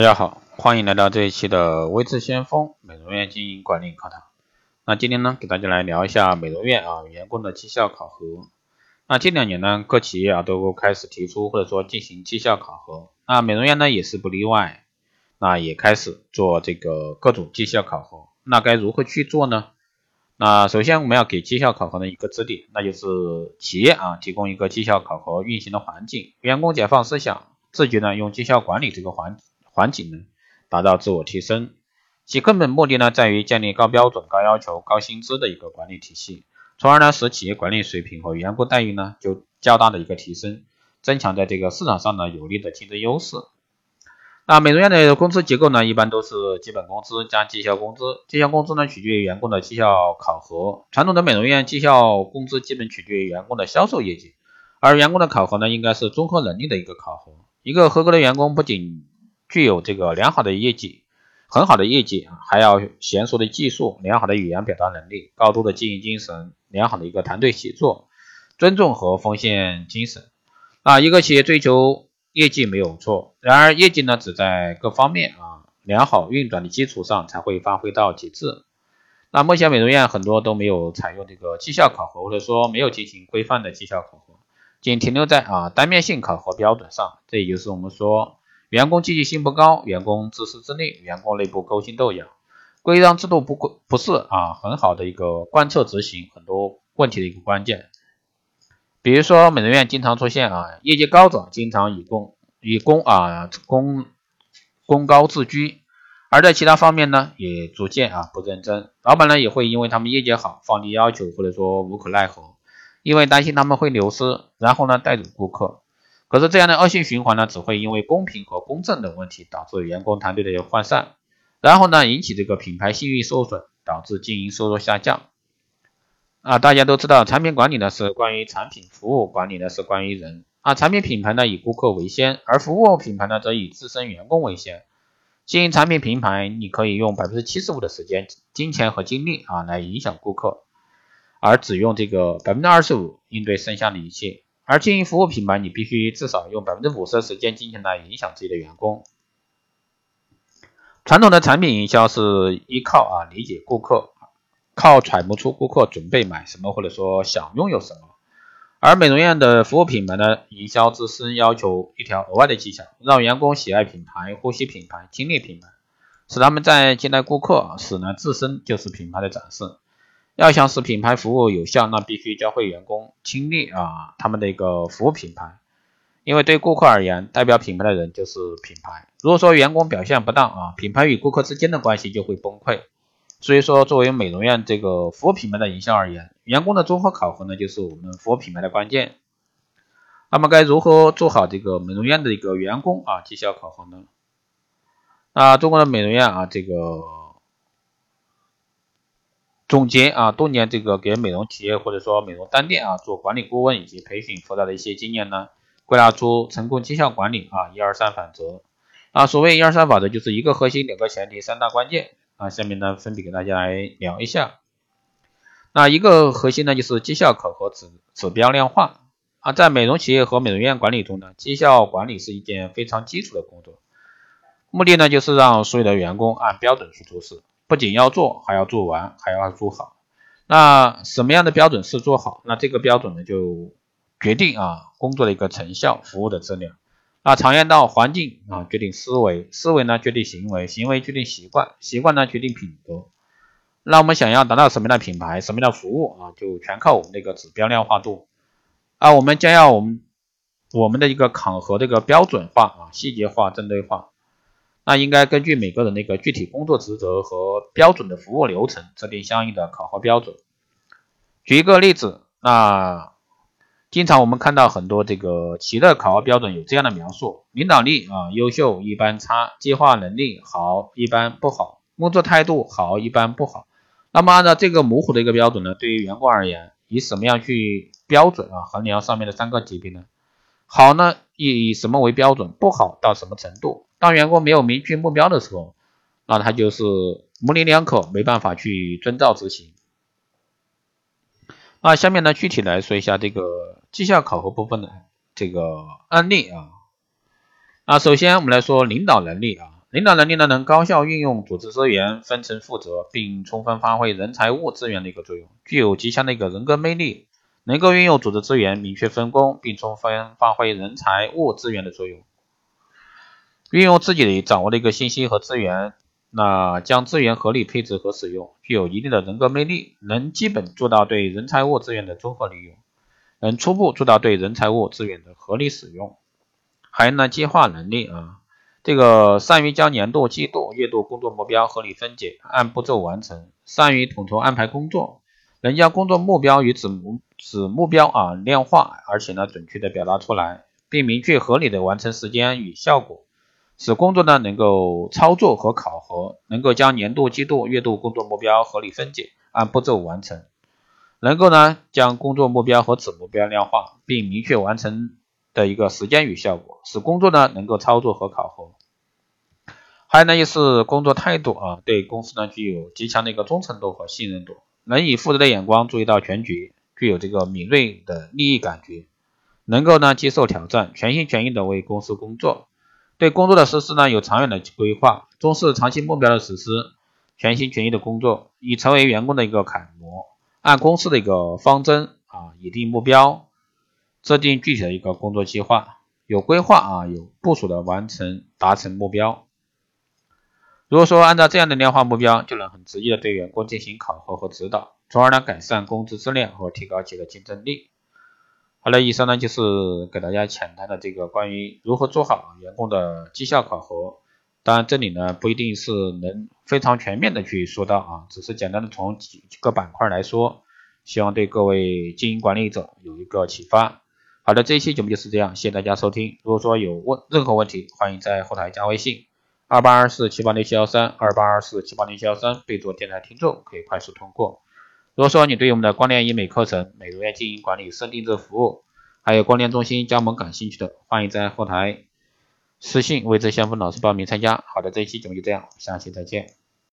大家好，欢迎来到这一期的微智先锋美容院经营管理课堂。那今天呢，给大家来聊一下美容院啊员工的绩效考核。那近两年呢，各企业啊都开始提出或者说进行绩效考核，那美容院呢也是不例外，那也开始做这个各种绩效考核。那该如何去做呢？那首先我们要给绩效考核的一个支点，那就是企业啊提供一个绩效考核运行的环境，员工解放思想，自觉呢用绩效管理这个环。环境呢，达到自我提升，其根本目的呢，在于建立高标准、高要求、高薪资的一个管理体系，从而呢，使企业管理水平和员工待遇呢，就较大的一个提升，增强在这个市场上呢有利的竞争优势。那美容院的工资结构呢，一般都是基本工资加绩效工资，绩效工资呢取决于员工的绩效考核。传统的美容院绩效工资基本取决于员工的销售业绩，而员工的考核呢，应该是综合能力的一个考核。一个合格的员工不仅具有这个良好的业绩，很好的业绩啊，还要娴熟的技术，良好的语言表达能力，高度的经营精神，良好的一个团队协作，尊重和奉献精神啊。一个企业追求业绩没有错，然而业绩呢，只在各方面啊良好运转的基础上才会发挥到极致。那目前美容院很多都没有采用这个绩效考核，或者说没有进行规范的绩效考核，仅停留在啊单面性考核标准上，这也就是我们说。员工积极性不高，员工自私自利，员工内部勾心斗角，规章制度不不不是啊很好的一个贯彻执行很多问题的一个关键。比如说美容院经常出现啊业绩高者经常以工以工啊工工高自居，而在其他方面呢也逐渐啊不认真，老板呢也会因为他们业绩好放低要求或者说无可奈何，因为担心他们会流失，然后呢带走顾客。可是这样的恶性循环呢，只会因为公平和公正等问题导致员工团队的涣散，然后呢引起这个品牌信誉受损，导致经营收入下降。啊，大家都知道，产品管理呢是关于产品，服务管理呢是关于人。啊，产品品牌呢以顾客为先，而服务品牌呢则以自身员工为先。经营产品品牌，你可以用百分之七十五的时间、金钱和精力啊来影响顾客，而只用这个百分之二十五应对剩下的一切。而经营服务品牌，你必须至少用百分之五十的时间、金钱来影响自己的员工。传统的产品营销是依靠啊理解顾客，靠揣摩出顾客准备买什么或者说想拥有什么。而美容院的服务品牌呢，营销自身要求一条额外的技巧，让员工喜爱品牌、呼吸品牌、经历品牌，使他们在接待顾客，时呢自身就是品牌的展示。要想使品牌服务有效，那必须教会员工亲历啊他们的一个服务品牌，因为对顾客而言，代表品牌的人就是品牌。如果说员工表现不当啊，品牌与顾客之间的关系就会崩溃。所以说，作为美容院这个服务品牌的营销而言，员工的综合考核呢，就是我们服务品牌的关键。那么该如何做好这个美容院的一个员工啊绩效考核呢？那中国的美容院啊这个。总结啊，多年这个给美容企业或者说美容单店啊做管理顾问以及培训辅导的一些经验呢，归纳出成功绩效管理啊一二三法则啊。所谓一二三法则，就是一个核心、两个前提、三大关键啊。下面呢，分别给大家来聊一下。那一个核心呢，就是绩效考核指指标量化啊。在美容企业和美容院管理中呢，绩效管理是一件非常基础的工作，目的呢就是让所有的员工按标准去做事。不仅要做，还要做完，还要做好。那什么样的标准是做好？那这个标准呢，就决定啊工作的一个成效，服务的质量。那常言道，环境啊决定思维，思维呢决定行为，行为决定习惯，习惯呢决定品格。那我们想要达到什么样的品牌，什么样的服务啊，就全靠我们这个指标量化度。啊，我们将要我们我们的一个考核这个标准化啊，细节化，针对化。那应该根据每个人的一个具体工作职责和标准的服务流程，制定相应的考核标准。举一个例子，那经常我们看到很多这个企业的考核标准有这样的描述：领导力啊优秀一般差，计划能力好一般不好，工作态度好一般不好。那么按照这个模糊的一个标准呢，对于员工而言，以什么样去标准啊衡量上面的三个级别呢？好呢，以以什么为标准？不好到什么程度？当员工没有明确目标的时候，那他就是模棱两可，没办法去遵照执行。那下面呢，具体来说一下这个绩效考核部分的这个案例啊。啊首先我们来说领导能力啊，领导能力呢，能高效运用组织资源，分层负责，并充分发挥人财物资源的一个作用，具有极强的一个人格魅力，能够运用组织资源，明确分工，并充分发挥人财物资源的作用，运用自己掌握的一个信息和资源，那将资源合理配置和使用，具有一定的人格魅力，能基本做到对人财物资源的综合利用，能初步做到对人财物资源的合理使用。还有呢，计划能力啊，这个善于将年度、季度、月度工作目标合理分解，按步骤完成；善于统筹安排工作，能将工作目标与子目子目标啊量化，而且呢准确的表达出来，并明确合理的完成时间与效果，使工作呢能够操作和考核，能够将年度、季度、月度工作目标合理分解，按步骤完成，能够呢将工作目标和子目标量化，并明确完成。的一个时间与效果，使工作呢能够操作和考核。还有呢，就是工作态度啊，对公司呢具有极强的一个忠诚度和信任度，能以负责的眼光注意到全局，具有这个敏锐的利益感觉，能够呢接受挑战，全心全意的为公司工作。对工作的实施呢有长远的规划，重视长期目标的实施，全心全意的工作，以成为员工的一个楷模，按公司的一个方针啊，拟定目标。制定具体的一个工作计划，有规划啊，有部署的完成达成目标。如果说按照这样的量化目标，就能很直接的对员工进行考核和指导，从而呢改善工资质量和提高企业的竞争力。好了，以上呢就是给大家浅谈的这个关于如何做好员工的绩效考核。当然这里呢不一定是能非常全面的去说到啊，只是简单的从几个板块来说，希望对各位经营管理者有一个启发。好的，这一期节目就是这样，谢谢大家收听。如果说有问任何问题，欢迎在后台加微信二八二四七八六七幺三二八二四七八六七幺三，备注电台听众，可以快速通过。如果说你对我们的光电医美课程、美容院经营管理设定制服务，还有光电中心加盟感兴趣的，欢迎在后台私信为这先锋老师报名参加。好的，这一期节目就这样，下期再见。